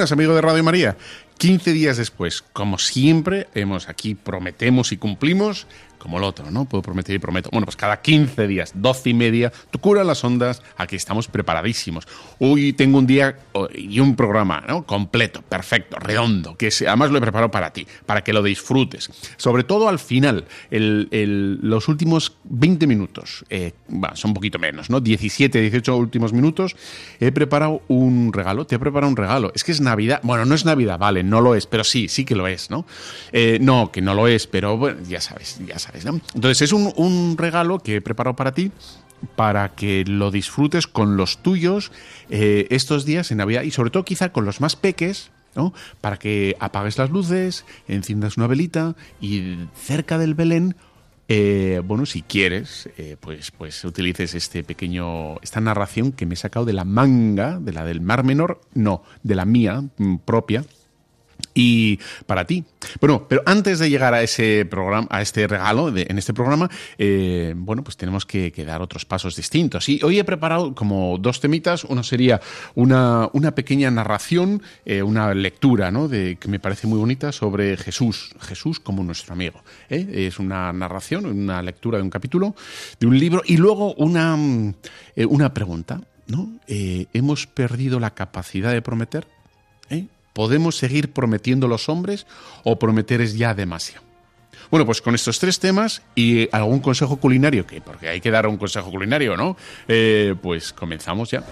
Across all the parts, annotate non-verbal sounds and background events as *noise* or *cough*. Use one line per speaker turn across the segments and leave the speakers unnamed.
Buenas amigos de Radio María. 15 días después, como siempre, hemos aquí prometemos y cumplimos como el otro, ¿no? Puedo prometer y prometo. Bueno, pues cada 15 días, 12 y media, tu cura las ondas, aquí estamos preparadísimos. Hoy tengo un día oh, y un programa, ¿no? Completo, perfecto, redondo, que además lo he preparado para ti, para que lo disfrutes. Sobre todo al final, los últimos 20 minutos, eh, son un poquito menos, ¿no? 17, 18 últimos minutos, he preparado un regalo, te he preparado un regalo. Es que es Navidad, bueno, no es Navidad, vale, no lo es, pero sí, sí que lo es, ¿no? Eh, no, que no lo es, pero bueno, ya sabes, ya sabes entonces es un, regalo que he preparado para ti para que lo disfrutes con los tuyos eh, estos días en Navidad y sobre todo quizá con los más peques, ¿no? Para que apagues las luces, enciendas una velita y cerca del Belén eh, bueno, si quieres, eh, pues, pues utilices este pequeño, esta narración que me he sacado de la manga, de la del Mar Menor, no, de la mía mm, propia, y para ti. Bueno, pero antes de llegar a ese programa, a este regalo en este programa, eh, bueno, pues tenemos que, dar otros pasos distintos. Y hoy he preparado como dos temitas. Uno sería una, una pequeña narración, eh, una lectura, ¿no? De, que me parece muy bonita sobre Jesús, Jesús como nuestro amigo. ¿eh? Es una narración, una lectura de un capítulo, de un libro, y luego una, una pregunta. ¿no? ¿Hemos perdido la capacidad de prometer? ¿Podemos seguir prometiendo los hombres o prometer es ya demasiado? Bueno, pues con estos tres temas y algún consejo culinario, que porque hay que dar un consejo culinario, ¿no? Eh, pues comenzamos ya.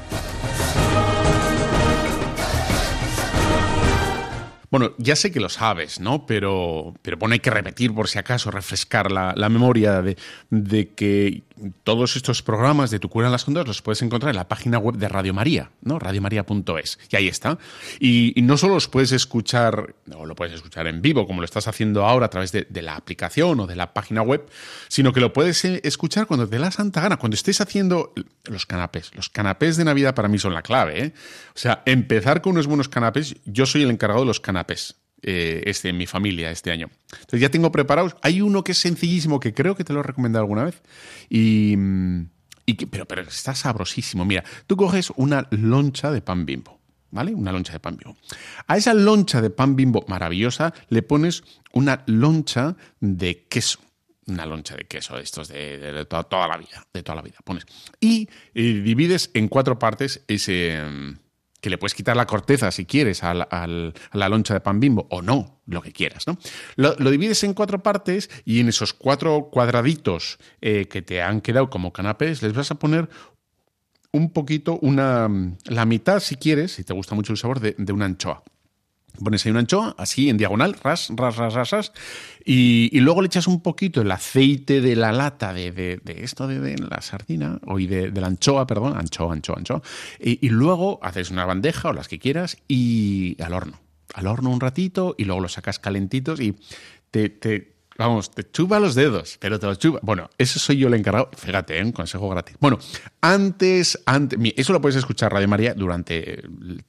Bueno, ya sé que lo sabes, ¿no? Pero, pero bueno, hay que repetir por si acaso, refrescar la, memoria de, de, que todos estos programas de Tu Cura en las Ondas los puedes encontrar en la página web de Radio María, ¿no? radiomaria.es. Y ahí está. Y, no solo los puedes escuchar, o lo puedes escuchar en vivo, como lo estás haciendo ahora a través de, la aplicación o de la página web, sino que lo puedes eh, escuchar cuando te dé la santa gana, cuando estés haciendo los canapés. Los canapés de Navidad para mí son la clave, ¿eh? O sea, empezar con unos buenos canapés, yo soy el encargado de los canapés. Eh, este, en mi familia este año. Entonces ya tengo preparados. Hay uno que es sencillísimo, que creo que te lo he recomendado alguna vez. Y, pero, pero está sabrosísimo. Mira, tú coges una loncha de pan bimbo. ¿Vale? Una loncha de pan bimbo. A esa loncha de pan bimbo maravillosa le pones una loncha de queso una loncha de queso de estos de, toda, la vida, de toda la vida. Pones y, y divides en cuatro partes ese, que le puedes quitar la corteza si quieres a la, loncha de pan bimbo o no, lo que quieras, ¿no? Lo, divides en cuatro partes y en esos cuatro cuadraditos eh, que te han quedado como canapés les vas a poner un poquito, una, la mitad si quieres, si te gusta mucho el sabor, de, de una anchoa. Pones ahí una anchoa, así en diagonal, ras, ras, ras, ras, ras y, luego le echas un poquito el aceite de la lata de, de, esto de, la sardina, o de, la anchoa, perdón, anchoa, anchoa, anchoa. Y, y, luego haces una bandeja o las que quieras y al horno. Al horno un ratito y luego lo sacas calentitos y te, te Vamos, te chupa los dedos, pero te los chupa. Bueno, eso soy yo el encargado. Fíjate, ¿eh? un consejo gratis. Bueno, antes, antes, eso lo puedes escuchar, Radio María, durante el,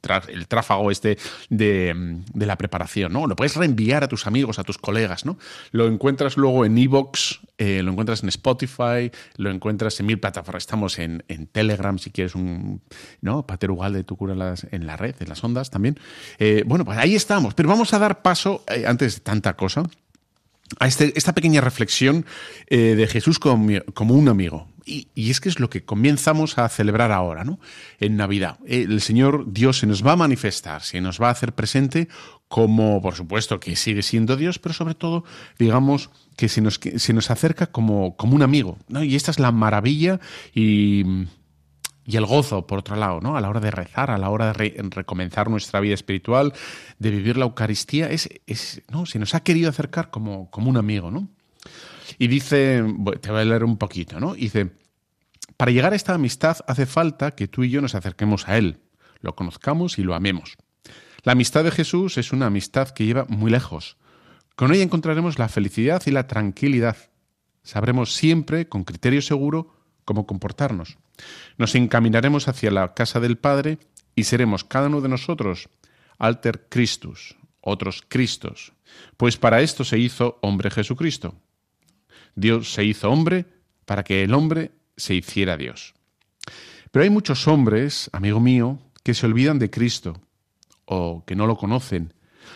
tráfago este de, la preparación, ¿no? Lo puedes reenviar a tus amigos, a tus colegas, ¿no? Lo encuentras luego en Evox, eh, lo encuentras en Spotify, lo encuentras en mil plataformas. Estamos en, Telegram, si quieres un, ¿no? Pater de tu cura en la red, en las ondas también. Eh, bueno, pues ahí estamos. Pero vamos a dar paso, antes de tanta cosa, a este, esta pequeña reflexión eh, de Jesús como, un amigo. Y, es que es lo que comenzamos a celebrar ahora, ¿no? En Navidad. El Señor Dios se nos va a manifestar, se nos va a hacer presente como, por supuesto, que sigue siendo Dios, pero sobre todo, digamos, que se nos, se nos acerca como, como un amigo. ¿no? Y esta es la maravilla y Y el gozo, por otro lado, ¿no? A la hora de rezar, a la hora de recomenzar nuestra vida espiritual, de vivir la Eucaristía, es, es, ¿no? Se nos ha querido acercar como, como un amigo, ¿no? Y dice, te voy a leer un poquito, ¿no? Dice, para llegar a esta amistad hace falta que tú y yo nos acerquemos a Él, lo conozcamos y lo amemos. La amistad de Jesús es una amistad que lleva muy lejos. Con ella encontraremos la felicidad y la tranquilidad. Sabremos siempre, con criterio seguro, cómo comportarnos. Nos encaminaremos hacia la casa del Padre y seremos cada uno de nosotros alter Christus, otros Cristos, pues para esto se hizo hombre Jesucristo. Dios se hizo hombre para que el hombre se hiciera Dios. Pero hay muchos hombres, amigo mío, que se olvidan de Cristo o que no lo conocen,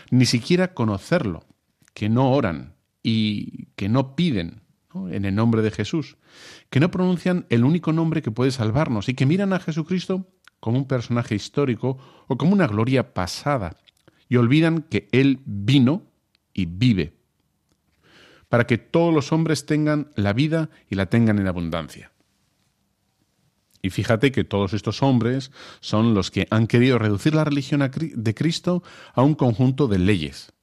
ni siquiera conocerlo, que no oran y que no piden en el nombre de Jesús, que no pronuncian el único nombre que puede salvarnos y que miran a Jesucristo como un personaje histórico o como una gloria pasada y olvidan que Él vino y vive, para que todos los hombres tengan la vida y la tengan en abundancia. Y fíjate que todos estos hombres son los que han querido reducir la religión de Cristo a un conjunto de leyes,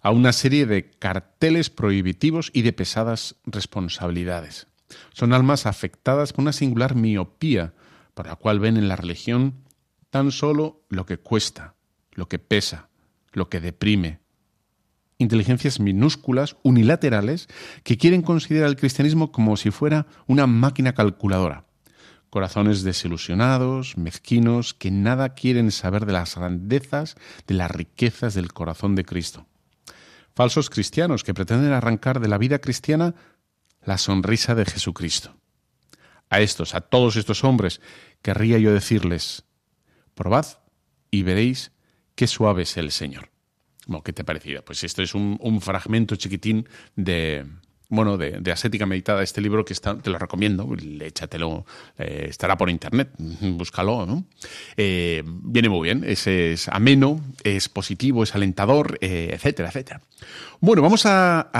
a una serie de carteles prohibitivos y de pesadas responsabilidades. Son almas afectadas por una singular miopía, por la cual ven en la religión tan solo lo que cuesta, lo que pesa, lo que deprime. Inteligencias minúsculas, unilaterales, que quieren considerar el cristianismo como si fuera una máquina calculadora corazones desilusionados, mezquinos, que nada quieren saber de las grandezas, de las riquezas del corazón de Cristo. Falsos cristianos que pretenden arrancar de la vida cristiana la sonrisa de Jesucristo. A estos, a todos estos hombres, querría yo decirles, probad y veréis qué suave es el Señor. ¿Qué te ha parecido? Pues esto es un fragmento chiquitín de, bueno, de, de, Ascética Meditada, este libro que está, te lo recomiendo, échatelo, eh, estará por internet, *laughs* búscalo. Eh, viene muy bien, es, es, ameno, es positivo, es alentador, eh, etcétera, etcétera. Bueno, vamos a,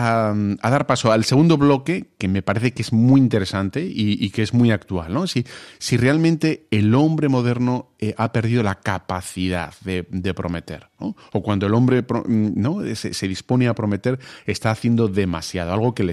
dar paso al segundo bloque, que me parece que es muy interesante y, que es muy actual, ¿no? Si, si realmente el hombre moderno ha perdido la capacidad de, prometer, ¿no? O cuando el hombre ¿no? Se, se dispone a prometer, está haciendo demasiado, algo que le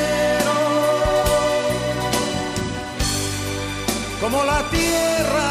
Como la tierra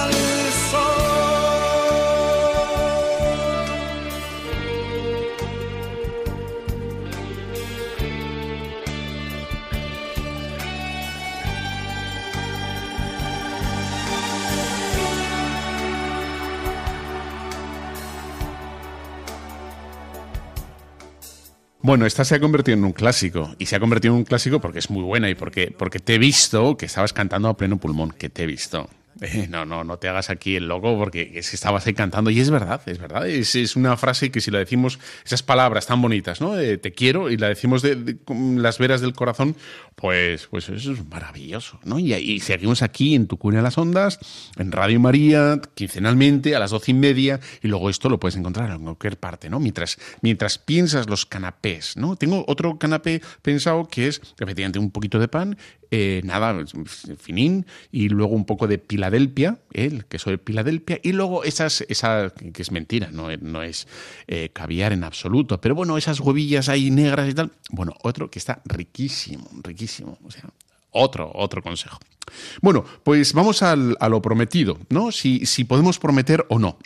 Bueno, esta se ha convertido en un clásico. Y se ha convertido en un clásico porque es muy buena y porque, porque te he visto que estabas cantando a pleno pulmón, que te he visto. *laughs* No, no, no te hagas aquí el loco porque es estabas ahí cantando y es verdad, es verdad. Es, es una frase que si la decimos, esas palabras tan bonitas, ¿no? te quiero y la decimos de, con las veras del corazón, pues, pues eso es maravilloso, ¿no? Y, y seguimos aquí en Tu Cuna de las Ondas, en Radio María, quincenalmente a las doce y media y luego esto lo puedes encontrar en cualquier parte, ¿no? Mientras, mientras piensas los canapés, ¿no? Tengo otro canapé pensado que es efectivamente un poquito de pan eh, nada, finín, y luego un poco de Piladelpia, el queso de Piladelpia, y luego esas, esa, que es mentira, no, no es eh, caviar en absoluto, pero bueno, esas huevillas ahí negras y tal, bueno, otro que está riquísimo, riquísimo, o sea, Otro, otro consejo. Bueno, pues vamos al- a lo prometido, ¿no? Si, si podemos prometer o no.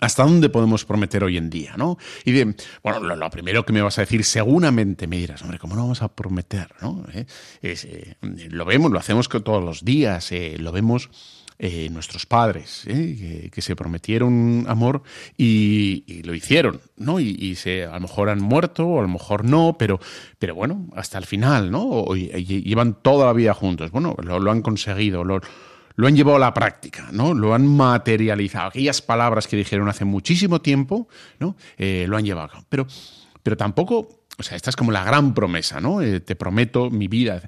¿Hasta dónde podemos prometer hoy en día? ¿no? Y de, bueno, lo, primero que me vas a decir, seguramente me dirás, hombre, ¿cómo no vamos a prometer? ¿no? Eh, es, eh, lo vemos, lo hacemos todos los días, eh, lo vemos eh, nuestros padres, que, que se prometieron amor y, lo hicieron, ¿no? Y, se, a lo mejor han muerto, o a lo mejor no, pero, pero bueno, hasta el final, ¿no? O- y- llevan toda la vida juntos. Bueno, lo, han conseguido, lo han llevado a la práctica, ¿no? Lo han materializado. Aquellas palabras que dijeron hace muchísimo tiempo, ¿no? Eh, lo han llevado a. Pero, pero tampoco, o sea, esta es como la gran promesa, ¿no? Eh, te prometo mi vida.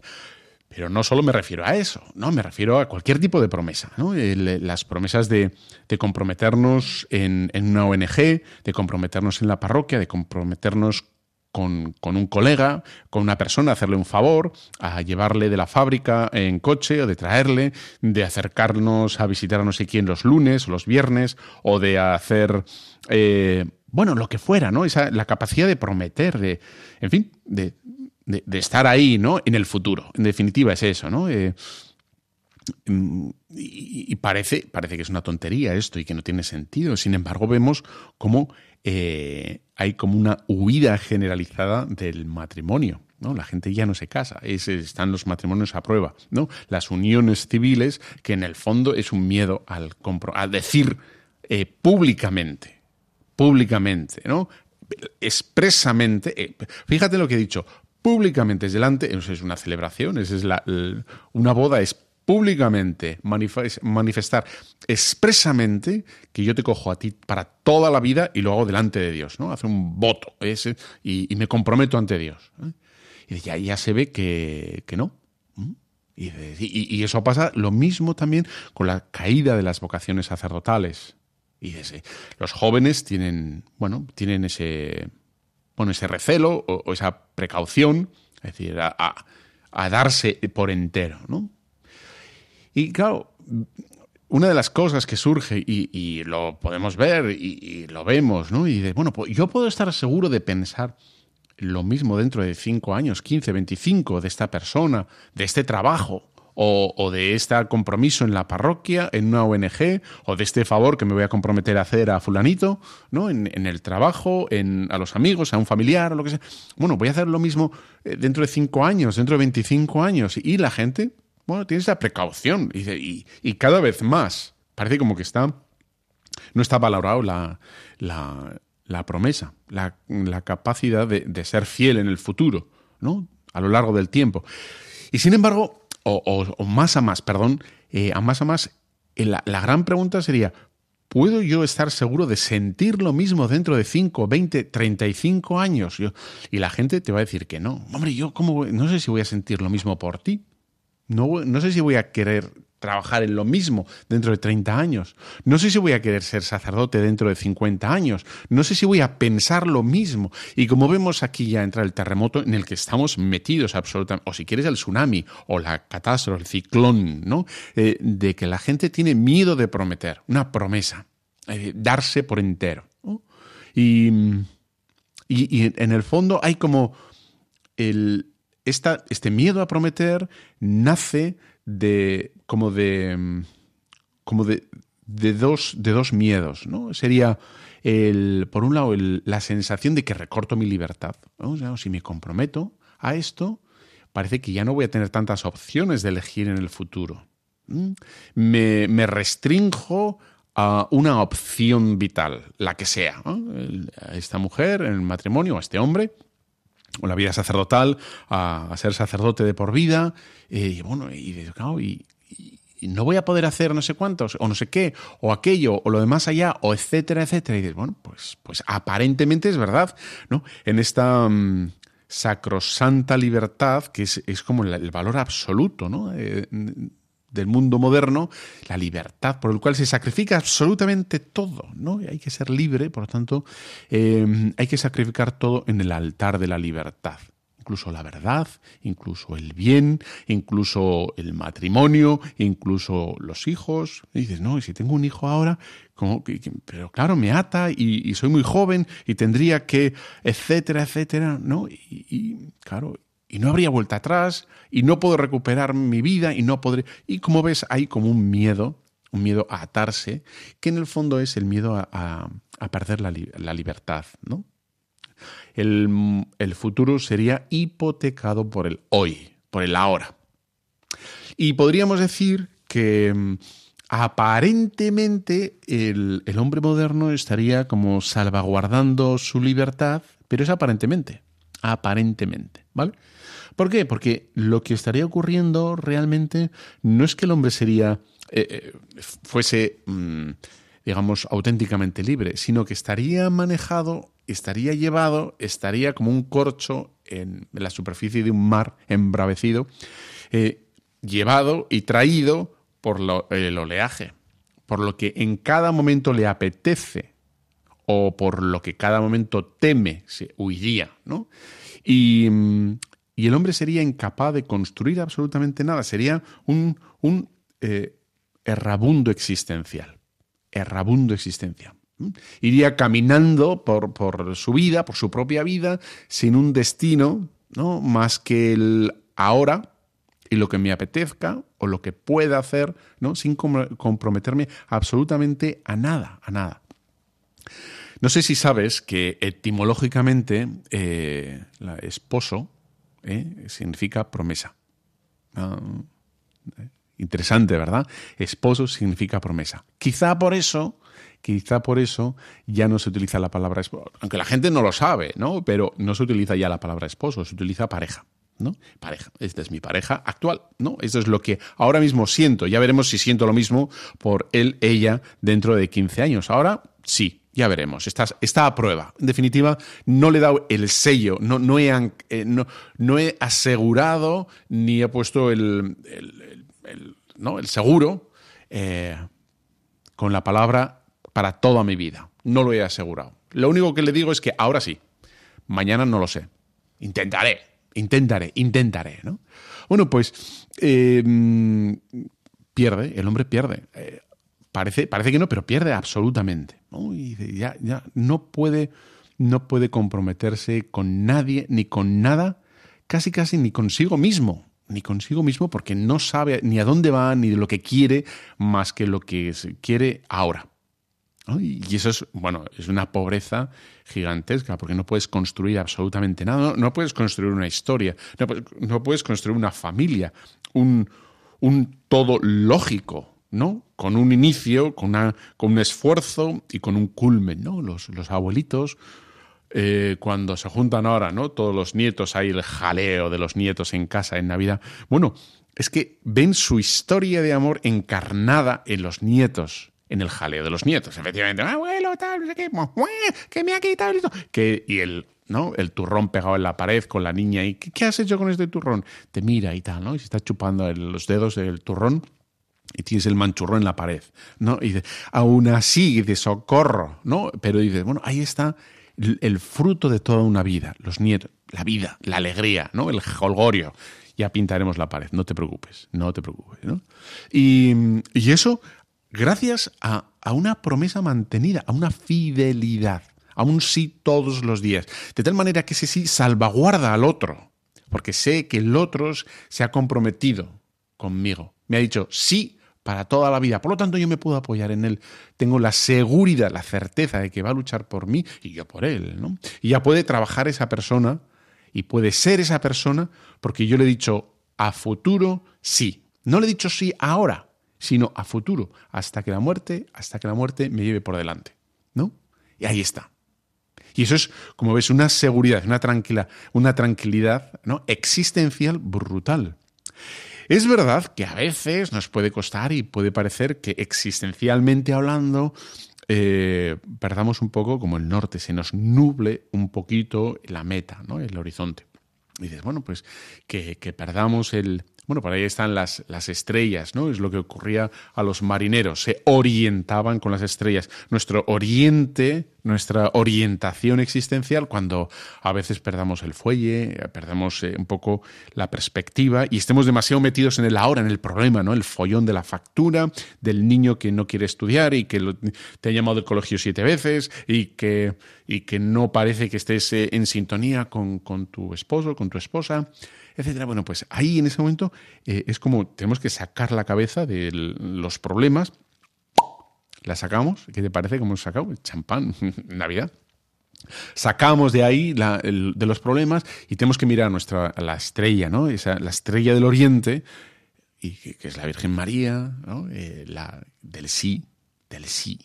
Pero no solo me refiero a eso, ¿no? Me refiero a cualquier tipo de promesa, ¿no? Las promesas de, de comprometernos en, en una ONG, de comprometernos en la parroquia, de comprometernos con, con un colega, con una persona, hacerle un favor, a llevarle de la fábrica en coche o de traerle, de acercarnos a visitar a no sé quién los lunes o los viernes, o de hacer, eh, bueno, lo que fuera, ¿no? Esa, la capacidad de prometer, de, en fin, de, de, estar ahí, ¿no? En el futuro. En definitiva es eso, ¿no? Eh, y parece, parece que es una tontería esto y que no tiene sentido. Sin embargo, vemos cómo eh, hay como una huida generalizada del matrimonio. ¿no? La gente ya no se casa, es- están los matrimonios a prueba. ¿no? Las uniones civiles, que en el fondo es un miedo al, compro- al decir eh, públicamente, públicamente, ¿no? expresamente, eh, fíjate lo que he dicho, públicamente es delante, eso es una celebración, es la, una boda es públicamente manifes- manifestar expresamente que yo te cojo a ti para toda la vida y lo hago delante de Dios, ¿no? Hacer un voto ese, y, me comprometo ante Dios. ¿eh? Y ya, ya se ve que, que no. Y, y- eso pasa lo mismo también con la caída de las vocaciones sacerdotales. Y los jóvenes tienen, bueno, tienen ese, bueno, ese recelo o, esa precaución, es decir, a- a darse por entero, ¿no? Y claro, una de las cosas que surge, y, y lo podemos ver y, lo vemos, ¿no? Y de, bueno, pues yo puedo estar seguro de pensar lo mismo dentro de 5 años, 15, 25, de esta persona, de este trabajo, o, o de este compromiso en la parroquia, en una ONG, o de este favor que me voy a comprometer a hacer a fulanito, ¿no? En, en el trabajo, en, a los amigos, a un familiar, lo que sea. Bueno, voy a hacer lo mismo eh, dentro de 5 años, dentro de 25 años. Y la gente, bueno, tiene esa precaución. Y, cada vez más. Parece como que está no está valorado la, la, la promesa, la, la capacidad de, ser fiel en el futuro, ¿no? A lo largo del tiempo. Y sin embargo, o, más a más, perdón, eh, a más a más, eh, la, la gran pregunta sería, ¿puedo yo estar seguro de sentir lo mismo dentro de 5, 20, 35 años? Yo- y la gente te va a decir que no. Hombre, yo cómo no sé si voy a sentir lo mismo por ti. No, no sé si voy a querer trabajar en lo mismo dentro de 30 años. No sé si voy a querer ser sacerdote dentro de 50 años. No sé si voy a pensar lo mismo. Y como vemos aquí ya entra el terremoto en el que estamos metidos absolutamente, o si quieres el tsunami, o la catástrofe, el ciclón, ¿no? Eh, de que la gente tiene miedo de prometer, una promesa, eh, darse por entero. Y, y- y en el fondo hay como el, este miedo a prometer nace de como de mm, como de, de dos, de dos miedos, ¿no? Sería el, por un lado la sensación de que recorto mi libertad. O sea, si me comprometo a esto, parece que ya no voy a tener tantas opciones de elegir en el futuro. Me, me restrinjo a una opción vital, la que sea. esta mujer, en el matrimonio, a este hombre, o la vida sacerdotal, a, ser sacerdote de por vida, y bueno, y, claro, no voy a poder hacer no sé cuántos, o no sé qué, o aquello, o lo demás allá, o etcétera, etcétera. Y dices, bueno, pues, pues aparentemente es verdad, ¿no? En esta mm, sacrosanta libertad, que es, es como el, el valor absoluto, ¿no? Eh, del mundo moderno, la libertad por el cual se sacrifica absolutamente todo, ¿no? Y Hay que ser libre, por lo tanto, eh, hay que sacrificar todo en el altar de la libertad. Incluso la verdad, incluso el bien, incluso el matrimonio, incluso los hijos. Dices, no, y si tengo un hijo ahora, ¿cómo que- que- pero claro, me ata y, y soy muy joven y tendría que, etcétera, etcétera, ¿no? Y, y, claro, y no habría vuelta atrás y no puedo recuperar mi vida y no podré... Y como ves, hay como un miedo, un miedo a atarse, que en el fondo es el miedo a, a- perder la, la libertad, ¿no? El, el futuro sería hipotecado por el hoy, por el ahora. Y podríamos decir que mm, aparentemente el, el hombre moderno estaría como salvaguardando su libertad, pero es aparentemente, aparentemente, ¿vale? ¿Por qué? Porque lo que estaría ocurriendo realmente no es que el hombre sería eh, eh, fuese, mm, digamos, auténticamente libre, sino que estaría manejado, estaría llevado, estaría como un corcho en la superficie de un mar embravecido, eh, llevado y traído por el oleaje, por lo que en cada momento le apetece o por lo que cada momento teme, se huiría, ¿no? Y, mm, y el hombre sería incapaz de construir absolutamente nada, sería un, un eh, errabundo existencial, errabundo existencial. ¿m? Iría caminando por, por su vida, por su propia vida, sin un destino, ¿no? Más que el ahora y lo que me apetezca o lo que pueda hacer, ¿no? Sin com- comprometerme absolutamente a nada, a nada. No sé si sabes que etimológicamente eh, la esposo eh, significa promesa. Ah, interesante, ¿verdad? Esposo significa promesa. Quizá por eso, quizá por eso ya no se utiliza la palabra esposo. Aunque la gente no lo sabe, ¿no? Pero no se utiliza ya la palabra esposo, se utiliza pareja. ¿no? Pareja, esta es mi pareja actual, ¿no? Esto es lo que ahora mismo siento. Ya veremos si siento lo mismo por él, ella, dentro de 15 años. Ahora sí, ya veremos. Está, a prueba. En definitiva, no le he dado el sello, no, no, he, eh, no, he asegurado ni he puesto el, el- el- seguro eh, con la palabra para toda mi vida. No lo he asegurado. Lo único que le digo es que ahora sí, mañana no lo sé. Intentaré, intentaré, intentaré, ¿no? Bueno, pues eh, mm, pierde, el hombre pierde. Parece, parece que no, pero pierde absolutamente. ¿no? Y ya, ya no puede, no puede comprometerse con nadie ni con nada, casi casi ni consigo mismo, ni consigo mismo porque no sabe ni a dónde va ni de lo que quiere más que lo que quiere ahora. Y eso es, bueno, es una pobreza gigantesca, porque no puedes construir absolutamente nada, no, puedes construir una historia, no, no puedes construir una familia, un, un todo lógico, ¿no? Con un inicio, con, una, con un esfuerzo y con un culmen, ¿no? Los, los abuelitos, eh, cuando se juntan ahora, ¿no? Todos los nietos, hay el jaleo de los nietos en casa en Navidad. Bueno, es que ven su historia de amor encarnada en los nietos, en el jaleo de los nietos. Efectivamente, abuelo, tal, qué, que me ha quitado el... Que, y el, ¿no? El turrón pegado en la pared con la niña y ¿qué, has hecho con este turrón? Te mira y tal, ¿no? Y se está chupando los dedos del turrón y tienes el manchurrón en la pared, ¿no? Y dice, aún así, de socorro, ¿no? Pero dices, bueno, ahí está el, el fruto de toda una vida, los nietos, la vida, la alegría, ¿no? El jolgorio. Ya pintaremos la pared, no te preocupes, no te preocupes, ¿no? Y, y eso gracias a, a una promesa mantenida, a una fidelidad, a un sí todos los días. De tal manera que ese sí salvaguarda al otro, porque sé que el otro se ha comprometido conmigo. Me ha dicho sí para toda la vida. Por lo tanto, yo me puedo apoyar en él. Tengo la seguridad, la certeza de que va a luchar por mí y yo por él. ¿no? Y ya puede trabajar esa persona y puede ser esa persona porque yo le he dicho a futuro sí. No le he dicho sí ahora, sino a futuro, hasta que la muerte, hasta que la muerte me lleve por delante. ¿No? Y ahí está. Y eso es, como ves, una seguridad, una, tranquila, una tranquilidad ¿no? existencial brutal. Es verdad que a veces nos puede costar y puede parecer que existencialmente hablando eh, perdamos un poco como el norte, se nos nuble un poquito la meta, ¿no? el horizonte. Y dices, bueno, pues que, que perdamos el... Bueno, por ahí están las, las estrellas, ¿no? Es lo que ocurría a los marineros, se orientaban con las estrellas. Nuestro oriente nuestra orientación existencial cuando a veces perdamos el fuelle, eh, perdemos eh, un poco la perspectiva y estemos demasiado metidos en el ahora, en el problema, ¿no? El follón de la factura, del niño que no quiere estudiar y que te ha llamado del colegio siete veces y que, y que no parece que estés eh, en sintonía con, con tu esposo, con tu esposa etcétera. Bueno, pues ahí en ese momento es como tenemos que sacar la cabeza de los problemas la sacamos, ¿qué te parece? ¿Cómo hemos sacado? Champán, *laughs* Navidad. Sacamos de ahí de los problemas y tenemos que mirar nuestra, la estrella, ¿no? Esa, la estrella del oriente, y que, es la Virgen María, ¿no? Eh, la, del sí, del sí,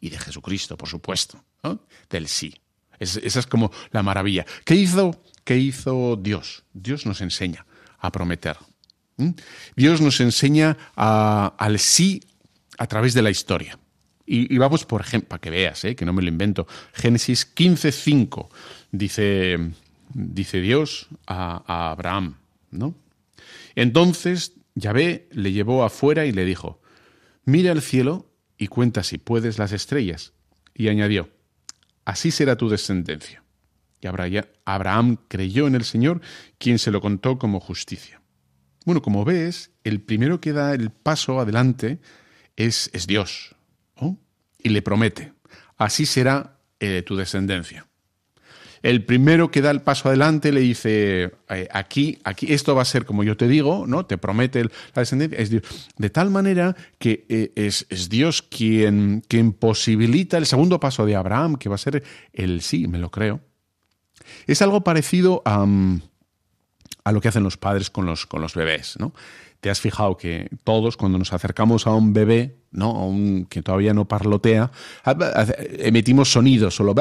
y de Jesucristo, por supuesto, del sí. esa es como la maravilla. ¿Qué hizo, qué hizo Dios? Dios nos enseña a prometer. Dios nos enseña al sí a través de la historia. Y, vamos, por ejemplo, para que veas, ¿eh? que no me lo invento, Génesis 15.5 dice, dice Dios a, Abraham, ¿no? Entonces Yahvé le llevó afuera y le dijo, mira el cielo y cuenta si puedes las estrellas. Y añadió, así será tu descendencia. Y Abraham creyó en el Señor, quien se lo contó como justicia. Bueno, como ves, el primero que da el paso adelante es, es Dios. Y le promete, así será eh, tu descendencia. El primero que da el paso adelante le dice, eh, aquí, aquí, esto va a ser como yo te digo, ¿no? Te promete la descendencia, es Dios. De tal manera que eh, es, es, Dios quien, quien posibilita el segundo paso de Abraham, que va a ser el sí, me lo creo. Es algo parecido a, a lo que hacen los padres con los, con los bebés, ¿no? Te has fijado que todos cuando nos acercamos a un bebé, ¿no? A un que todavía no parlotea, emitimos sonidos, solo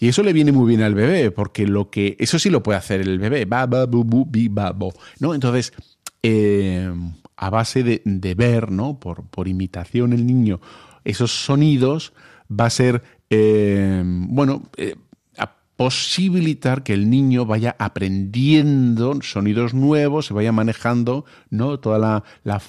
y eso le viene muy bien al bebé, porque lo que eso sí lo puede hacer el bebé, ba ¿no? Entonces, eh, a base de, ver, ¿no? Por, por imitación el niño esos sonidos va a ser eh, bueno, eh, posibilitar que el niño vaya aprendiendo sonidos nuevos, se vaya manejando ¿no? toda la,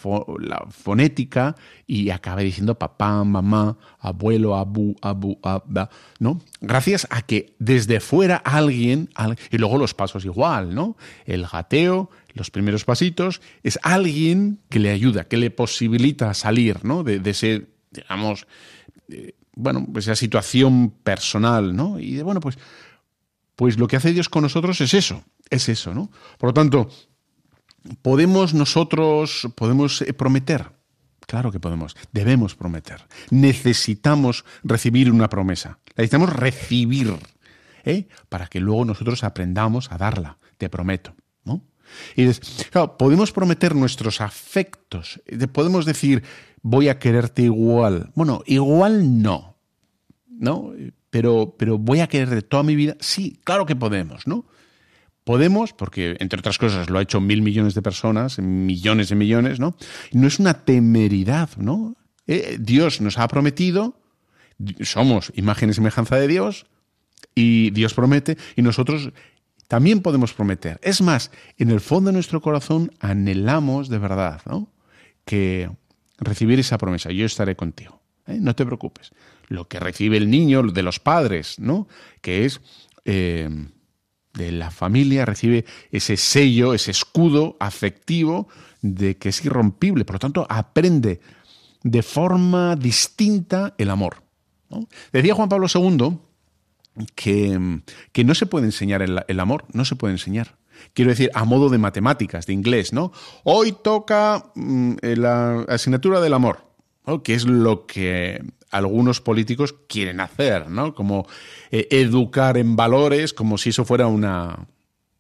fonética y acabe diciendo papá, mamá, abuelo, abu, abu, abba, ¿no? Gracias a que desde fuera alguien, y luego los pasos igual, ¿no? El gateo, los primeros pasitos, es alguien que le ayuda, que le posibilita salir, ¿no? De, de ese, digamos, eh, bueno, esa situación personal, ¿no? Y de, bueno, pues pues lo que hace Dios con nosotros es eso, es eso, ¿no? Por lo tanto, ¿podemos nosotros, podemos eh, prometer? Claro que podemos, debemos prometer. Necesitamos recibir una promesa, necesitamos recibir, ¿eh? para que luego nosotros aprendamos a darla, te prometo. ¿no? Y claro, podemos prometer nuestros afectos, podemos decir, voy a quererte igual. Bueno, igual no, ¿no? Pero, pero voy a querer de toda mi vida. Sí, claro que podemos, ¿no? Podemos, porque entre otras cosas lo ha hecho mil millones de personas, millones de millones, ¿no? No es una temeridad, ¿no? Eh, Dios nos ha prometido, somos imagen y semejanza de Dios, y Dios promete, y nosotros también podemos prometer. Es más, en el fondo de nuestro corazón anhelamos de verdad, ¿no? Que recibir esa promesa, yo estaré contigo. ¿eh? No te preocupes lo que recibe el niño de los padres, ¿no? Que es eh, de la familia, recibe ese sello, ese escudo afectivo de que es irrompible. Por lo tanto, aprende de forma distinta el amor. Decía Juan Pablo II que, que, no se puede enseñar el, amor, no se puede enseñar. Quiero decir, a modo de matemáticas, de inglés, ¿no? Hoy toca mm, la asignatura del amor, que es lo que algunos políticos quieren hacer, ¿no? Como eh, educar en valores como si eso fuera una,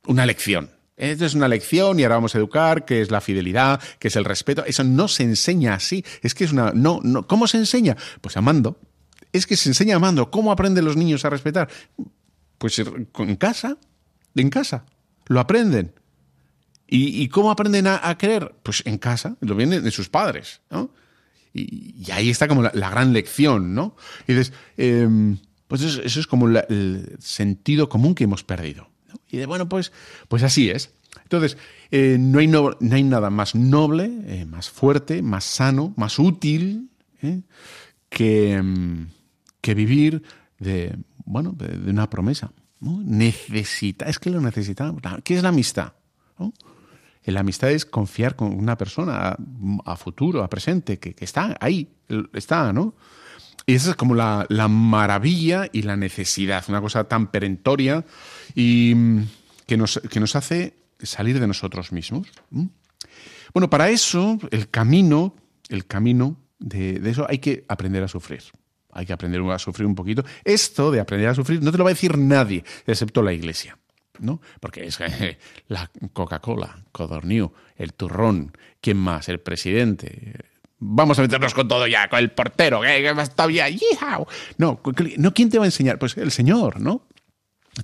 una lección. Esto es una lección y ahora vamos a educar, que es la fidelidad, que es el respeto. Eso no se enseña así. Es que es una. No, no. ¿Cómo se enseña? Pues amando. Es que se enseña amando. ¿Cómo aprenden los niños a respetar? Pues en casa. En casa. Lo aprenden. ¿Y, cómo aprenden a, a, creer? Pues en casa. Lo vienen de sus padres. ¿no? Y, ahí está como la, gran lección, ¿no? Y dices, em, pues eso, es como el sentido común que hemos perdido. Y de, bueno, pues, pues así es. Entonces, eh, no, hay no, hay nada más noble, eh, más fuerte, más sano, más útil ¿eh? que, em, que vivir de, bueno, de, una promesa. ¿no? Necesita, es que lo necesitamos. ¿Qué es la amistad? ¿no? La amistad es confiar con una persona a, futuro, a presente, que, está ahí, está, ¿no? Y esa es como la, la, maravilla y la necesidad, una cosa tan perentoria y que nos, que nos hace salir de nosotros mismos. Bueno, para eso, el camino, el camino de eso hay que aprender a sufrir hay que aprender a sufrir un poquito. Esto de aprender a sufrir no te lo va a decir nadie, excepto la iglesia. ¿No? Porque es eh, *laughs* la Coca-Cola, Codorniu, el turrón, ¿quién más? El presidente. Vamos a meternos con todo ya, con el portero, que está bien. No, no, ¿quién te va a enseñar? Pues el Señor, ¿no?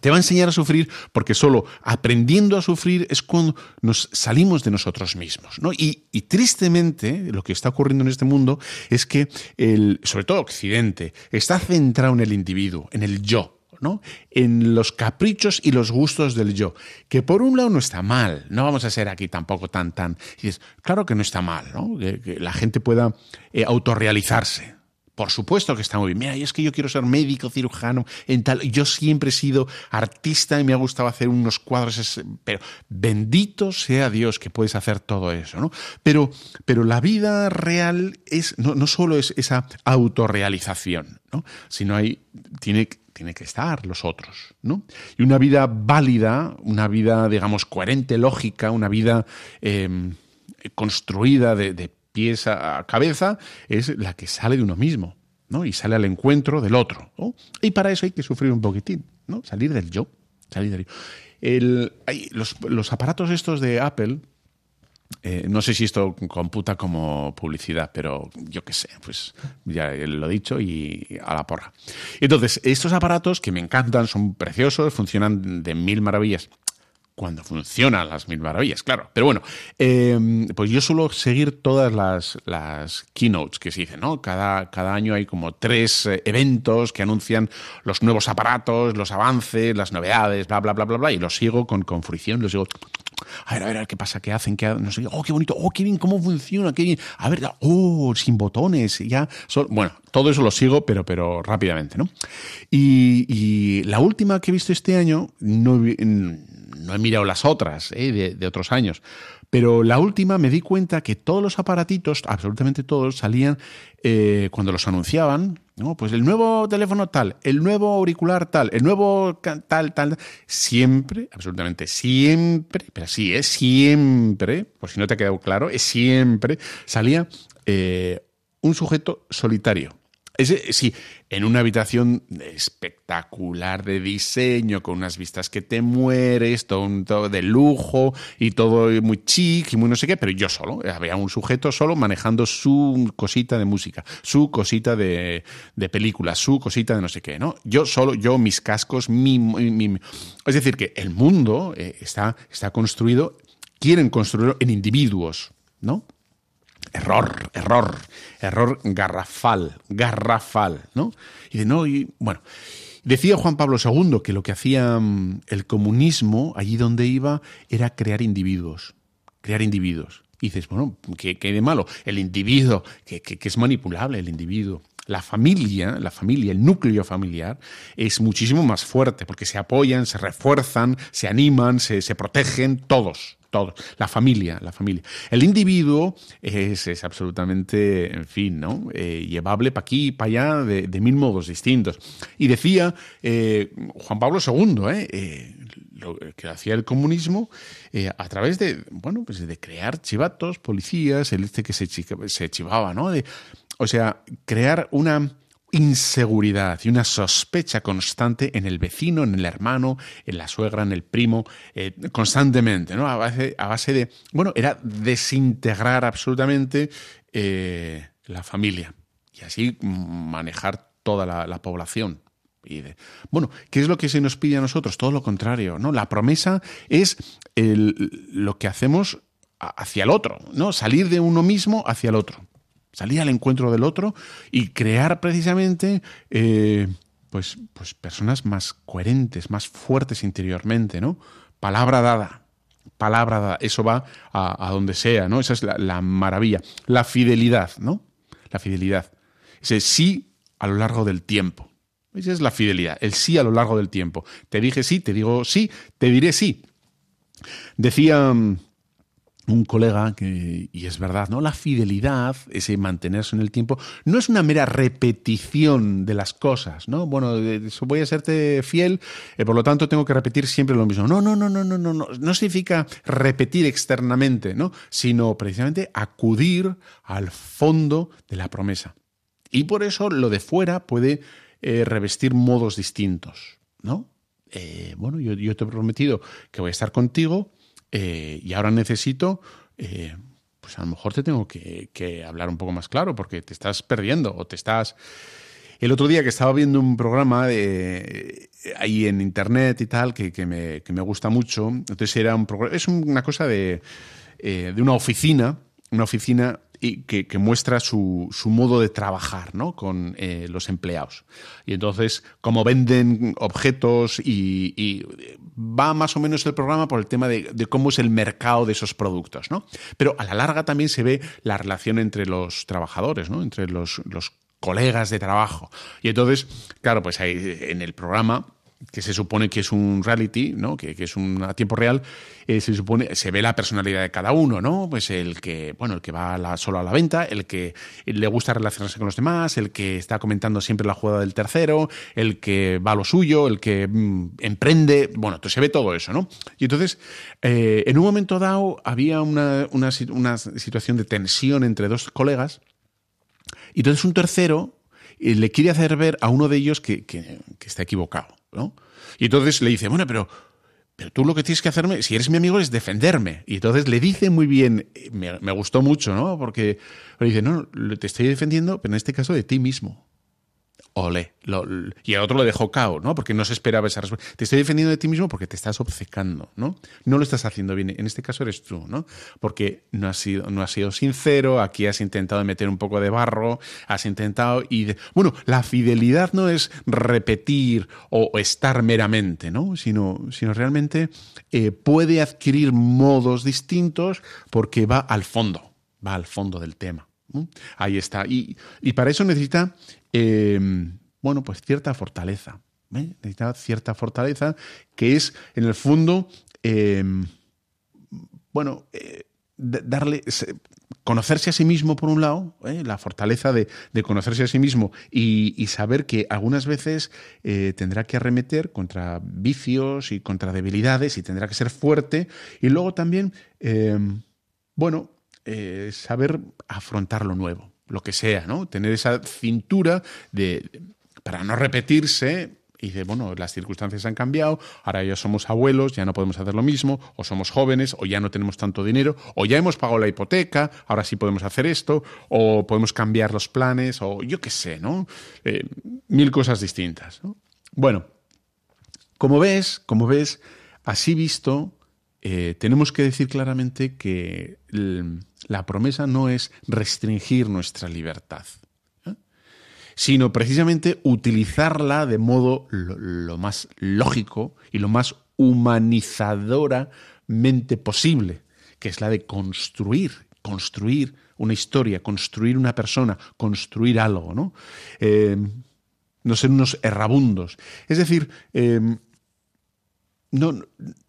Te va a enseñar a sufrir porque solo aprendiendo a sufrir es cuando nos salimos de nosotros mismos. ¿no? Y, y, tristemente lo que está ocurriendo en este mundo es que, el, sobre todo Occidente, está centrado en el individuo, en el yo. ¿No? en los caprichos y los gustos del yo, que por un lado no está mal, no vamos a ser aquí tampoco tan, tan... Dices, claro que no está mal, ¿no? que, que la gente pueda eh, autorrealizarse, por supuesto que está muy bien. Mira, y es que yo quiero ser médico, cirujano, en tal. Yo siempre he sido artista y me ha gustado hacer unos cuadros. Pero bendito sea Dios que puedes hacer todo eso, ¿no? Pero, pero la vida real es, no, no solo es esa autorrealización, ¿no? Sino hay, tiene, tiene que estar los otros, ¿no? Y una vida válida, una vida, digamos, coherente, lógica, una vida eh, construida de, de pies a cabeza es la que sale de uno mismo, ¿no? Y sale al encuentro del otro. Y para eso hay que sufrir un poquitín, ¿no? Salir del yo, salir del yo. Los, aparatos estos de Apple, eh, no sé si esto computa como publicidad, pero yo qué sé, pues ya lo he dicho y a la porra. Entonces, estos aparatos que me encantan, son preciosos, funcionan de mil maravillas cuando funcionan las mil maravillas, claro. Pero bueno, eh, pues yo suelo seguir todas las, las, keynotes que se dicen, ¿no? Cada, cada año hay como tres eh, eventos que anuncian los nuevos aparatos, los avances, las novedades, bla, bla, bla, bla, bla, y los sigo con, con fruición, los sigo... A ver, a ver, a ver qué pasa, qué hacen, qué no sé, oh, qué bonito, oh, qué bien, cómo funciona, qué bien, a ver, oh, sin botones, ya, son, bueno, todo eso lo sigo, pero, pero rápidamente, ¿no? Y, y la última que he visto este año, no, no he mirado las otras ¿eh? de, otros años, pero la última me di cuenta que todos los aparatitos, absolutamente todos, salían eh, cuando los anunciaban. ¿no? Pues el nuevo teléfono tal, el nuevo auricular tal, el nuevo tal, tal. Siempre, absolutamente siempre, pero sí, es siempre, por si no te ha quedado claro, es siempre, salía eh, un sujeto solitario. Sí, en una habitación espectacular de diseño, con unas vistas que te mueres, todo, todo de lujo y todo muy chic y muy no sé qué, pero yo solo, había un sujeto solo manejando su cosita de música, su cosita de, de su cosita de no sé qué, ¿no? Yo solo, yo, mis cascos, mi... mi, mi es decir, que el mundo eh, está, está construido, quieren construirlo en individuos, ¿no? Error, error, error garrafal, garrafal, ¿no? Y de no, y bueno, decía Juan Pablo II que lo que hacía el comunismo allí donde iba era crear individuos, crear individuos. Y dices, bueno, ¿qué, qué de malo? El individuo, que, que, que es manipulable el individuo la familia, la familia, el núcleo familiar, es muchísimo más fuerte porque se apoyan, se refuerzan, se animan, se, se protegen todos. Todos, la familia, la familia. El individuo es, es absolutamente, en fin, ¿no? Eh, llevable para aquí y para allá de, de, mil modos distintos. Y decía eh, Juan Pablo II, ¿eh? eh lo que hacía el comunismo a través de, bueno, pues de crear chivatos, policías, el este que se, se chivaba, ¿no? De, o sea, crear una inseguridad y una sospecha constante en el vecino, en el hermano, en la suegra, en el primo, eh, constantemente, ¿no? A base, de, bueno, era desintegrar absolutamente eh, la familia y así manejar toda la, la población. Y de, bueno, ¿qué es lo que se nos pide a nosotros? Todo lo contrario, ¿no? La promesa es lo que hacemos hacia el otro, ¿no? Salir de uno mismo hacia el otro salir al encuentro del otro y crear precisamente eh, pues, pues personas más coherentes, más fuertes interiormente, ¿no? Palabra dada, palabra dada, eso va a, a donde sea, ¿no? Esa es la, la, maravilla. La fidelidad, ¿no? La fidelidad. Ese sí a lo largo del tiempo. Esa es la fidelidad, el sí a lo largo del tiempo. Te dije sí, te digo sí, te diré sí. Decía mm, un colega que, y es verdad, ¿no? La fidelidad, ese mantenerse en el tiempo, no es una mera repetición de las cosas, ¿no? Bueno, voy a serte fiel, eh, por lo tanto tengo que repetir siempre lo mismo. No, no, no, no, no, no, no. No significa repetir externamente, ¿no? Sino precisamente acudir al fondo de la promesa. Y por eso lo de fuera puede eh, revestir modos distintos, ¿no? Eh, bueno, yo, yo te he prometido que voy a estar contigo eh, y ahora necesito, eh, pues a lo mejor te tengo que, hablar un poco más claro porque te estás perdiendo o te estás... El otro día que estaba viendo un programa de, ahí en internet y tal, que, me, gusta mucho, entonces era un es una cosa de, eh, de una oficina, una oficina y que, muestra su, su, modo de trabajar ¿no? con eh, los empleados. Y entonces, como venden objetos y, va más o menos el programa por el tema de, cómo es el mercado de esos productos. ¿no? Pero a la larga también se ve la relación entre los trabajadores, ¿no? entre los, los colegas de trabajo. Y entonces, claro, pues ahí en el programa que se supone que es un reality, ¿no? que, es un a tiempo real, eh, se supone, se ve la personalidad de cada uno, ¿no? Pues el que, bueno, el que va solo a la venta, el que le gusta relacionarse con los demás, el que está comentando siempre la jugada del tercero, el que va a lo suyo, el que mm, emprende, bueno, entonces se ve todo eso, ¿no? Y entonces, eh, en un momento dado, había una, una, situación de tensión entre dos colegas, y entonces un tercero eh, le quiere hacer ver a uno de ellos que, que está equivocado. Y entonces le dice, bueno, pero, pero tú lo que tienes que hacerme, si eres mi amigo, es defenderme. Y entonces le dice muy bien, me, me gustó mucho, ¿no? Porque le dice, no, te estoy defendiendo, pero en este caso de ti mismo. Ole. y el otro lo dejó cao, ¿no? Porque no se esperaba esa respuesta. Te estoy defendiendo de ti mismo porque te estás obcecando, ¿no? No lo estás haciendo bien. En este caso eres tú, ¿no? Porque no has sido, no has sido sincero, aquí has intentado meter un poco de barro, has intentado y... bueno, la fidelidad no es repetir o estar meramente, ¿no? Sino, sino realmente eh, puede adquirir modos distintos porque va al fondo, va al fondo del tema. Ahí está. Y, y, para eso necesita Em, bueno, pues cierta fortaleza. ¿eh? Necesita cierta fortaleza que es, en el fondo, em, bueno, eh, darle, conocerse a sí mismo por un lado, ¿eh? la fortaleza de, conocerse a sí mismo y, saber que algunas veces tendrá que arremeter contra vicios y contra debilidades y tendrá que ser fuerte y luego también, em, bueno, saber afrontar lo nuevo lo que sea, ¿no? Tener esa cintura de, para no repetirse y dice, bueno, las circunstancias han cambiado, ahora ya somos abuelos, ya no podemos hacer lo mismo, o somos jóvenes, o ya no tenemos tanto dinero, o ya hemos pagado la hipoteca, ahora sí podemos hacer esto, o podemos cambiar los planes, o yo qué sé, ¿no? Eh, mil cosas distintas. Bueno, como ves, como ves, así visto, eh, tenemos que decir claramente que la promesa no es restringir nuestra libertad, ¿eh? sino precisamente utilizarla de modo lo, más lógico y lo más humanizadoramente posible, que es la de construir, construir una historia, construir una persona, construir algo, ¿no? Eh, no ser unos errabundos. Es decir, no,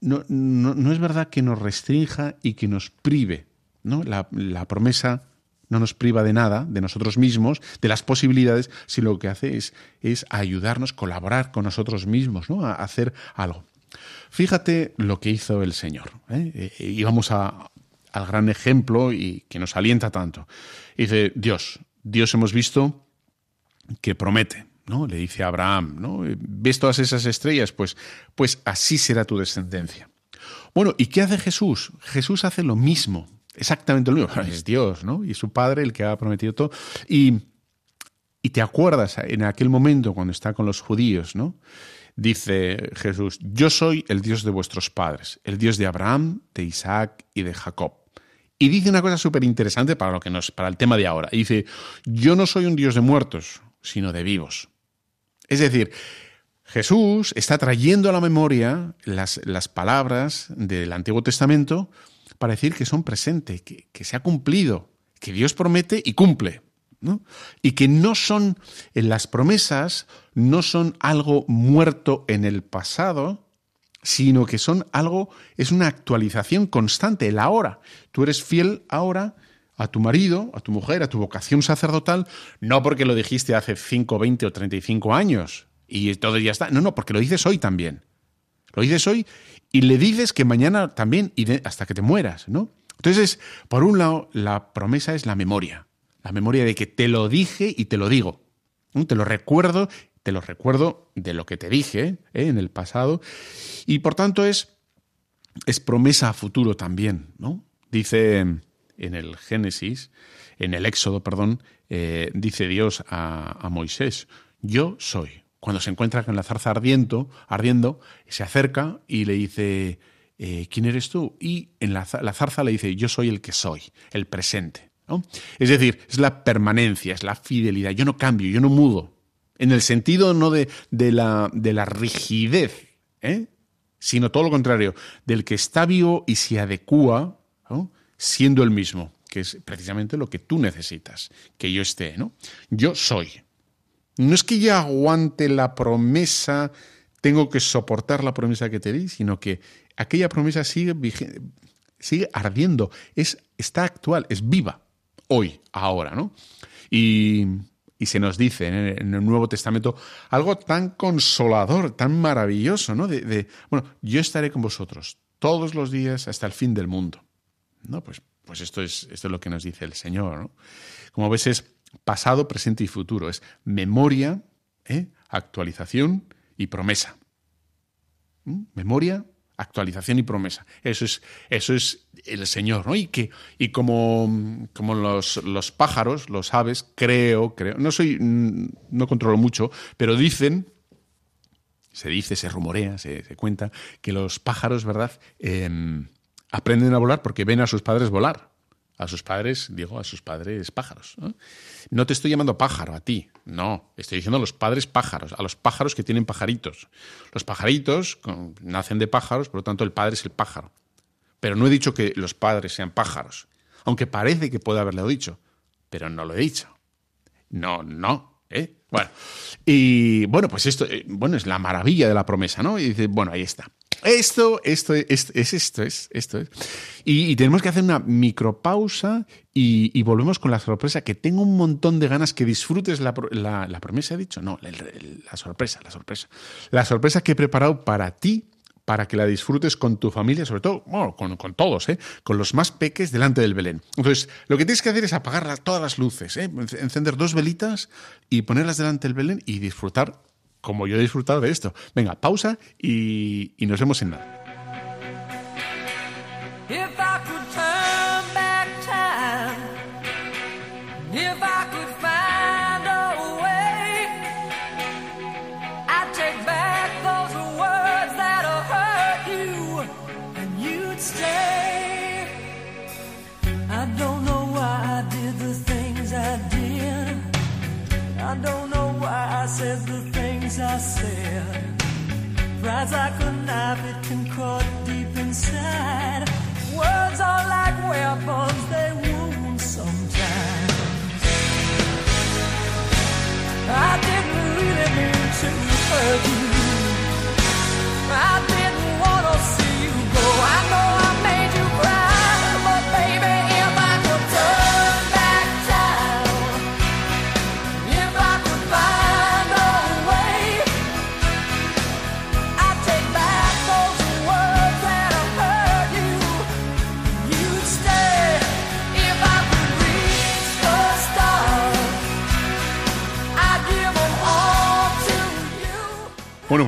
no, no, es verdad que nos restrinja y que nos prive. ¿no? La, promesa no nos priva de nada, de nosotros mismos, de las posibilidades, sino lo que hace es, es ayudarnos, colaborar con nosotros mismos, ¿no? a hacer algo. Fíjate lo que hizo el Señor. ¿eh? Y vamos al gran ejemplo y que nos alienta tanto. Dice, Dios, Dios hemos visto que promete, ¿no? Le dice a Abraham, ¿no? ¿Ves todas esas estrellas? Pues, pues así será tu descendencia. Bueno, ¿y qué hace Jesús? Jesús hace lo mismo, exactamente lo mismo. Es Dios, ¿no? Y su Padre el que ha prometido todo. Y, y te acuerdas en aquel momento cuando está con los judíos, ¿no? Dice Jesús, yo soy el Dios de vuestros padres, el Dios de Abraham, de Isaac y de Jacob. Y dice una cosa súper interesante para, lo que para el tema de ahora. Dice, yo no soy un Dios de muertos, sino de vivos. Es decir, Jesús está trayendo a la memoria las, las palabras del Antiguo Testamento para decir que son presentes, que, se ha cumplido, que Dios promete y cumple. ¿no? Y que no son, en las promesas, no son algo muerto en el pasado, sino que son algo, es una actualización constante, el ahora. Tú eres fiel ahora a tu marido, a tu mujer, a tu vocación sacerdotal, no porque lo dijiste hace 5, 20 o 35 años y todo ya está. No, no, porque lo dices hoy también. Lo dices hoy y le dices que mañana también y hasta que te mueras, ¿no? Entonces, por un lado, la promesa es la memoria. La memoria de que te lo dije y te lo digo. Te lo recuerdo, te lo recuerdo de lo que te dije ¿eh? en el pasado. Y por tanto es, es promesa a futuro también, ¿no? Dice en el Génesis, en el Éxodo, perdón, eh, dice Dios a, Moisés, yo soy cuando se encuentra con la zarza ardiendo, ardiendo, se acerca y le dice, eh, ¿quién eres tú? Y en la, zarza le dice, yo soy el que soy, el presente. Es decir, es la permanencia, es la fidelidad. Yo no cambio, yo no mudo. En el sentido no de, de, la, de la, rigidez, ¿eh? sino todo lo contrario, del que está vivo y se adecúa siendo el mismo, que es precisamente lo que tú necesitas, que yo esté. ¿no? Yo soy. No es que ya aguante la promesa, tengo que soportar la promesa que te di, sino que aquella promesa sigue, sigue ardiendo, es, está actual, es viva, hoy, ahora, ¿no? Y, se nos dice en el, Nuevo Testamento algo tan consolador, tan maravilloso, ¿no? De, bueno, yo estaré con vosotros todos los días hasta el fin del mundo. ¿No? Pues, pues esto, es, esto es lo que nos dice el Señor, ¿no? Como ves, es pasado, presente y futuro. Es memoria, ¿eh? actualización y promesa. ¿Mm? Memoria, actualización y promesa. Eso es, eso es el Señor, ¿no? Y que, y como, como los, los, pájaros, los aves, creo, creo, no soy, no controlo mucho, pero dicen, se dice, se rumorea, se, cuenta, que los pájaros, ¿verdad? Em, aprenden a volar porque ven a sus padres volar a sus padres, digo, a sus padres pájaros. ¿no? te estoy llamando pájaro a ti, no, estoy diciendo a los padres pájaros, a los pájaros que tienen pajaritos. Los pajaritos nacen de pájaros, por lo tanto el padre es el pájaro. Pero no he dicho que los padres sean pájaros, aunque parece que puede haberlo dicho, pero no lo he dicho. No, no, ¿eh? Bueno, y bueno, pues esto, eh, bueno, es la maravilla de la promesa, ¿no? Y dice, bueno, ahí está. Esto, esto, es, es esto, es esto. Es. Y, tenemos que hacer una micropausa y, y, volvemos con la sorpresa, que tengo un montón de ganas que disfrutes la, promesa, he dicho, no, la, sorpresa, la sorpresa. La sorpresa que he preparado para ti, para que la disfrutes con tu familia, sobre todo, con, con, todos, ¿eh? con los más peques delante del Belén. Entonces, lo que tienes que hacer es apagar todas las luces, ¿eh? encender dos velitas y ponerlas delante del Belén y disfrutar como yo he disfrutado de esto. Venga, pausa y, y nos vemos en nada.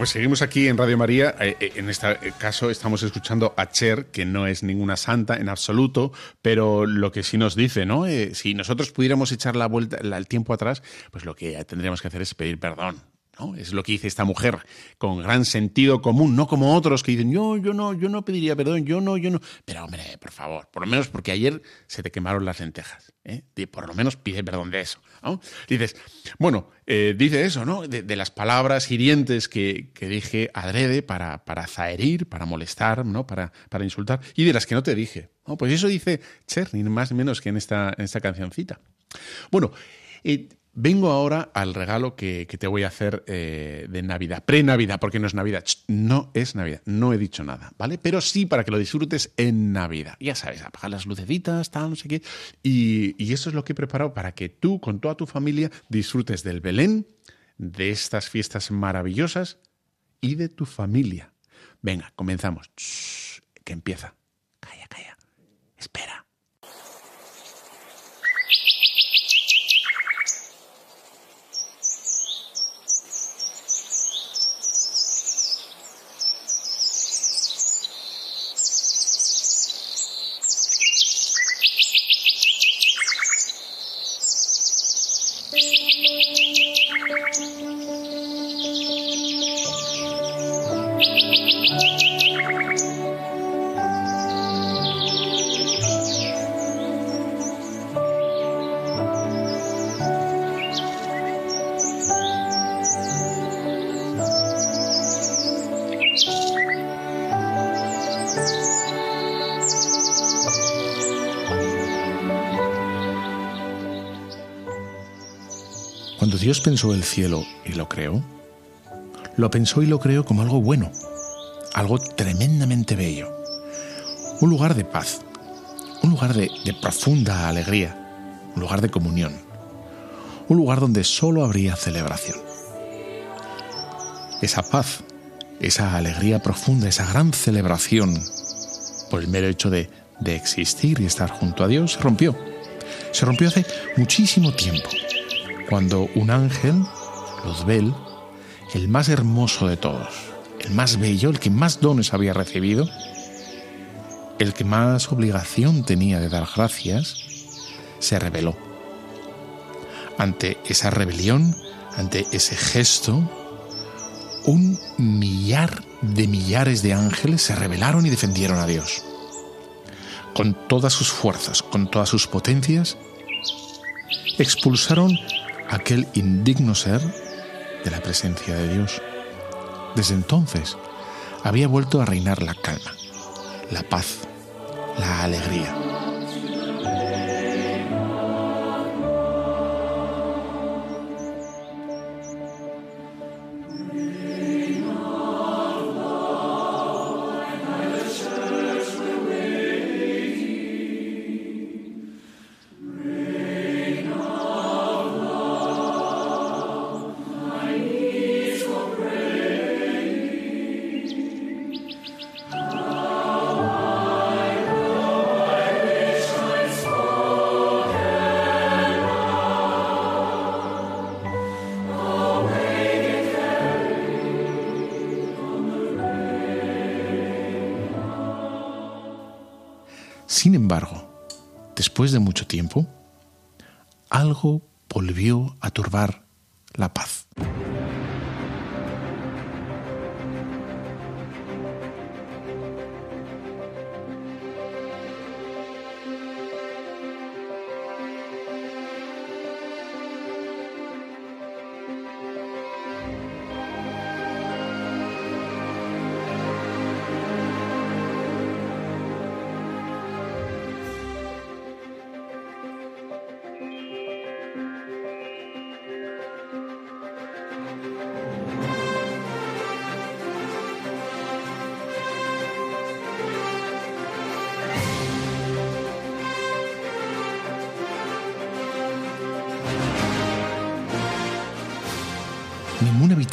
Pues seguimos aquí en Radio María. Eh, eh, en este caso estamos escuchando a Cher, que no es ninguna santa en absoluto, pero lo que sí nos dice, ¿no? Eh, si nosotros pudiéramos echar la vuelta, el tiempo atrás, pues lo que tendríamos que hacer es pedir perdón. ¿No? Es lo que dice esta mujer, con gran sentido común, no como otros que dicen, yo, yo no, yo no pediría perdón, yo no, yo no. Pero hombre, por favor, por lo menos porque ayer se te quemaron las lentejas. ¿eh? por lo menos pide perdón de eso. Dices, bueno, eh, dice eso, ¿no? De, las palabras hirientes que, que dije adrede para, para zaherir, para molestar, ¿no? Para, para insultar, y de las que no te dije. Pues eso dice Cher, ni más ni menos que en esta, en esta cancioncita. Bueno,
Eh, vengo ahora al regalo que, te voy a hacer eh, de Navidad, pre-Navidad, porque no es Navidad. No es Navidad, no he dicho nada, ¿vale? Pero sí para que lo disfrutes en Navidad. Ya sabes, apagar las lucecitas, tal, no sé qué. Y, eso es lo que he preparado para que tú, con toda tu familia, disfrutes del Belén, de estas fiestas maravillosas y de tu familia. Venga, comenzamos. Que empieza. Calla, calla. Espera.
Dios pensó el cielo y lo creó, lo pensó y lo creó como algo bueno, algo tremendamente bello, un lugar de paz, un lugar de, profunda alegría, un lugar de comunión, un lugar donde solo habría celebración. Esa paz, esa alegría profunda, esa gran celebración, por el mero hecho de, de existir y estar junto a Dios, se rompió. Se rompió hace muchísimo tiempo cuando un ángel, Luzbel, el más hermoso de todos, el más bello, el que más dones había recibido, el que más obligación tenía de dar gracias, se rebeló. Ante esa rebelión, ante ese gesto, un millar de millares de ángeles se rebelaron y defendieron a Dios. Con todas sus fuerzas, con todas sus potencias, expulsaron aquel indigno ser de la presencia de Dios. Desde entonces había vuelto a reinar la calma, la paz, la alegría.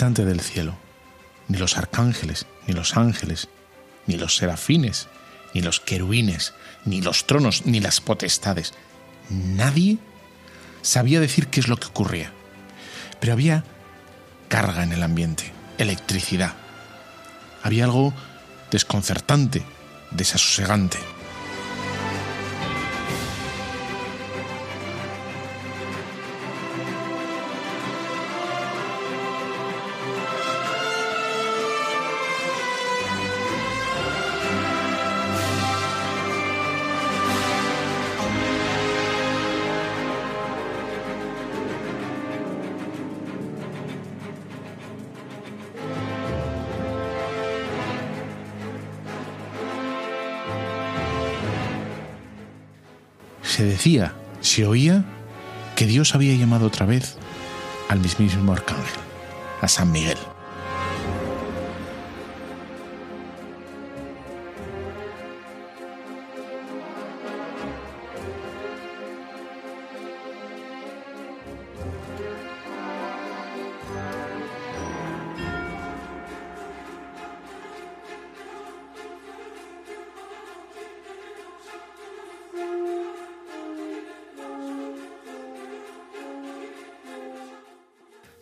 Del cielo, ni los arcángeles, ni los ángeles, ni los serafines, ni los querubines, ni los tronos, ni las potestades, nadie sabía decir qué es lo que ocurría. Pero había carga en el ambiente, electricidad. Había algo desconcertante, desasosegante. Se oía, que Dios había llamado otra vez al mismísimo arcángel, a San Miguel.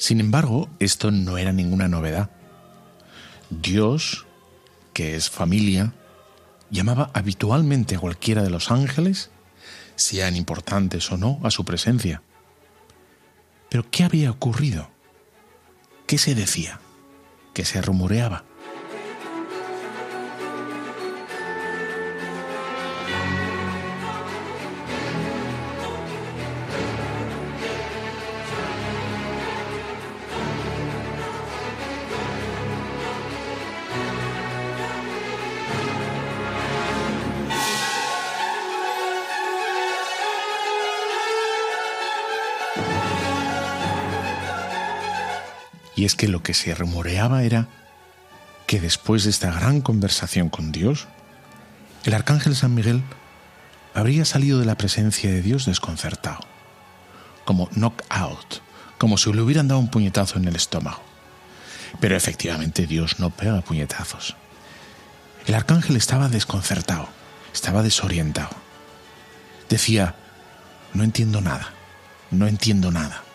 Sin embargo, esto no era ninguna novedad. Dios, que es familia, llamaba habitualmente a cualquiera de los ángeles, sean importantes o no, a su presencia. Pero ¿qué había ocurrido? ¿Qué se decía? ¿Qué se rumoreaba? Es que lo que se rumoreaba era que después de esta gran conversación con Dios, el arcángel San Miguel habría salido de la presencia de Dios desconcertado, como knock out, como si le hubieran dado un puñetazo en el estómago. Pero efectivamente Dios no pega puñetazos. El arcángel estaba desconcertado, estaba desorientado. Decía, no entiendo nada, no entiendo nada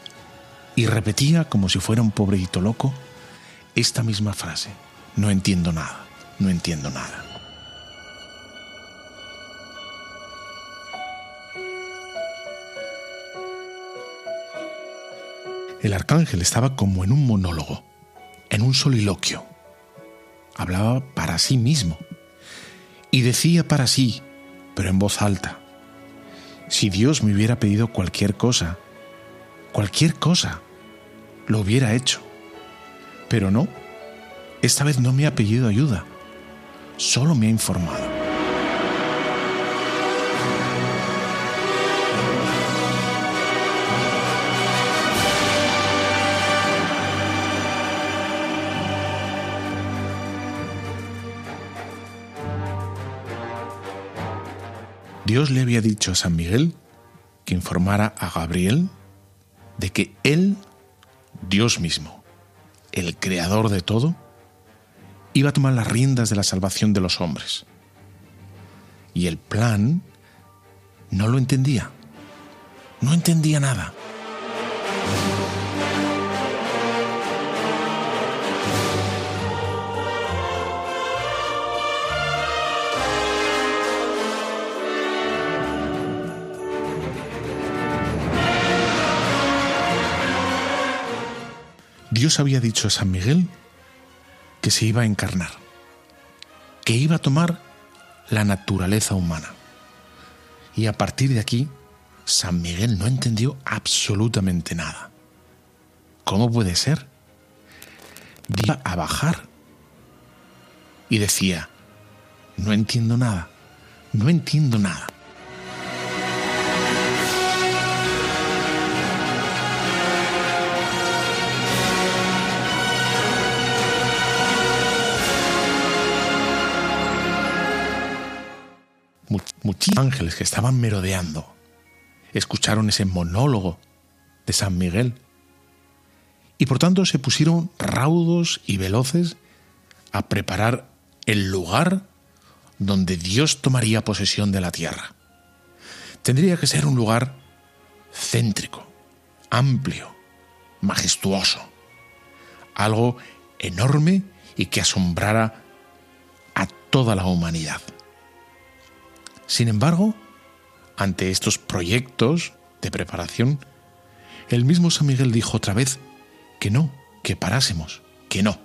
y repetía como si fuera un pobrecito loco esta misma frase. No entiendo nada, no entiendo nada. El arcángel estaba como en un monólogo, en un soliloquio. Hablaba para sí mismo y decía para sí, pero en voz alta, si Dios me hubiera pedido cualquier cosa, cualquier cosa, lo hubiera hecho. Pero no, esta vez no me ha pedido ayuda, solo me ha informado. Dios le había dicho a San Miguel que informara a Gabriel de que Él, Dios mismo, el creador de todo, iba a tomar las riendas de la salvación de los hombres. Y el plan no lo entendía. No entendía nada. Dios había dicho a San Miguel que se iba a encarnar, que iba a tomar la naturaleza humana. Y a partir de aquí, San Miguel no entendió absolutamente nada. ¿Cómo puede ser? Iba a bajar y decía, no entiendo nada, no entiendo nada. Muchos ángeles que estaban merodeando escucharon ese monólogo de San Miguel y por tanto se pusieron raudos y veloces a preparar el lugar donde Dios tomaría posesión de la tierra. Tendría que ser un lugar céntrico, amplio, majestuoso, algo enorme y que asombrara a toda la humanidad. Sin embargo, ante estos proyectos de preparación, el mismo San Miguel dijo otra vez que no, que parásemos, que no.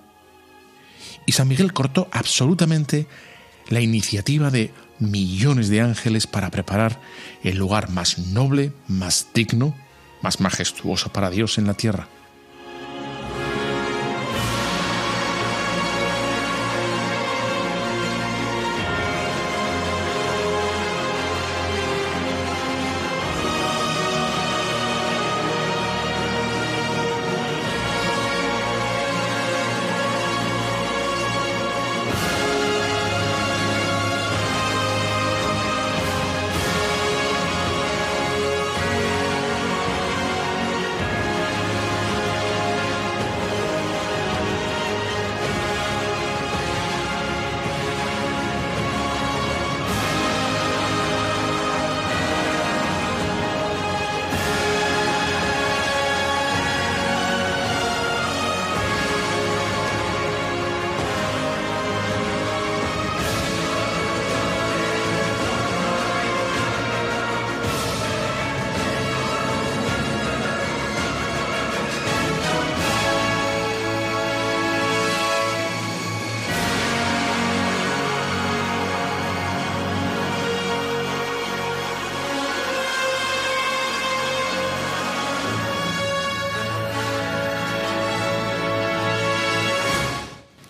Y San Miguel cortó absolutamente la iniciativa de millones de ángeles para preparar el lugar más noble, más digno, más majestuoso para Dios en la tierra.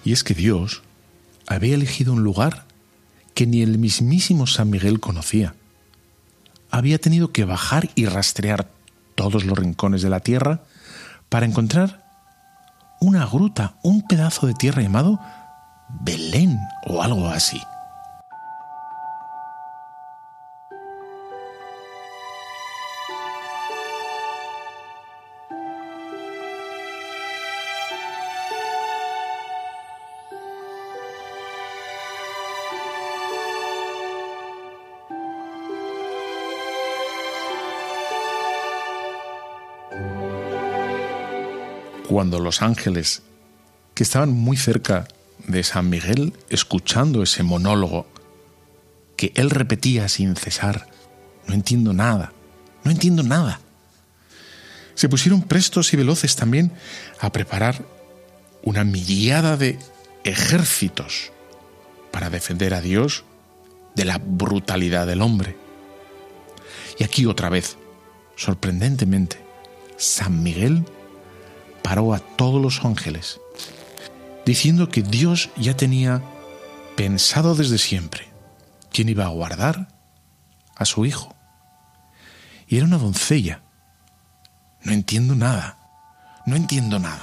Y es que Dios había elegido un lugar que ni el mismísimo San Miguel conocía. Había tenido que bajar y rastrear todos los rincones de la tierra para encontrar una gruta, un pedazo de tierra llamado Belén o algo así. Cuando los ángeles, que estaban muy cerca de San Miguel, escuchando ese monólogo que él repetía sin cesar, no entiendo nada, no entiendo nada, se pusieron prestos y veloces también a preparar una millada de ejércitos para defender a Dios de la brutalidad del hombre. Y aquí otra vez, sorprendentemente, San Miguel paró a todos los ángeles, diciendo que Dios ya tenía pensado desde siempre quién iba a guardar a su hijo. Y era una doncella. No entiendo nada, no entiendo nada.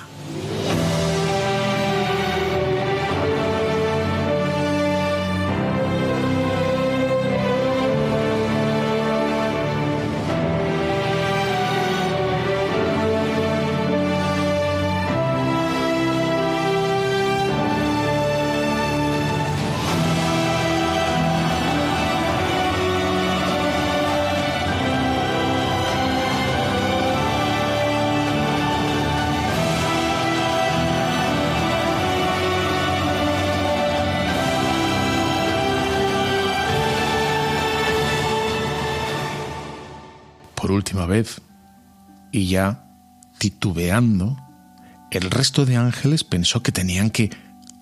Vez, y ya titubeando, el resto de ángeles pensó que tenían que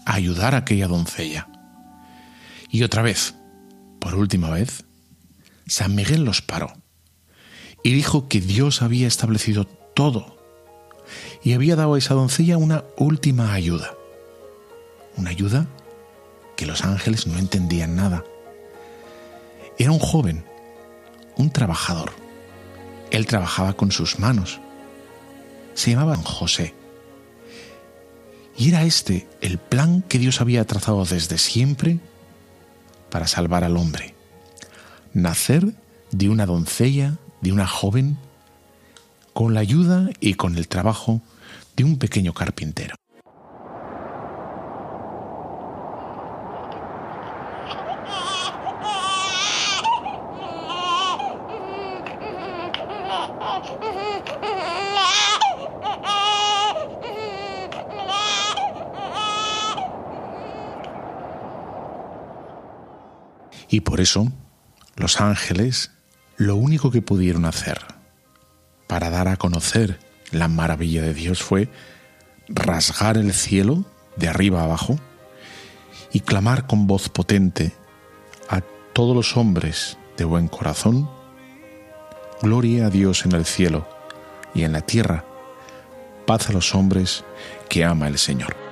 ayudar a aquella doncella. Y otra vez, por última vez, San Miguel los paró y dijo que Dios había establecido todo y había dado a esa doncella una última ayuda. Una ayuda que los ángeles no entendían nada. Era un joven, un trabajador. Él trabajaba con sus manos. Se llamaba José. Y era este el plan que Dios había trazado desde siempre para salvar al hombre. Nacer de una doncella, de una joven, con la ayuda y con el trabajo de un pequeño carpintero. Y por eso los ángeles lo único que pudieron hacer para dar a conocer la maravilla de Dios fue rasgar el cielo de arriba abajo y clamar con voz potente a todos los hombres de buen corazón, Gloria a Dios en el cielo y en la tierra, paz a los hombres que ama el Señor.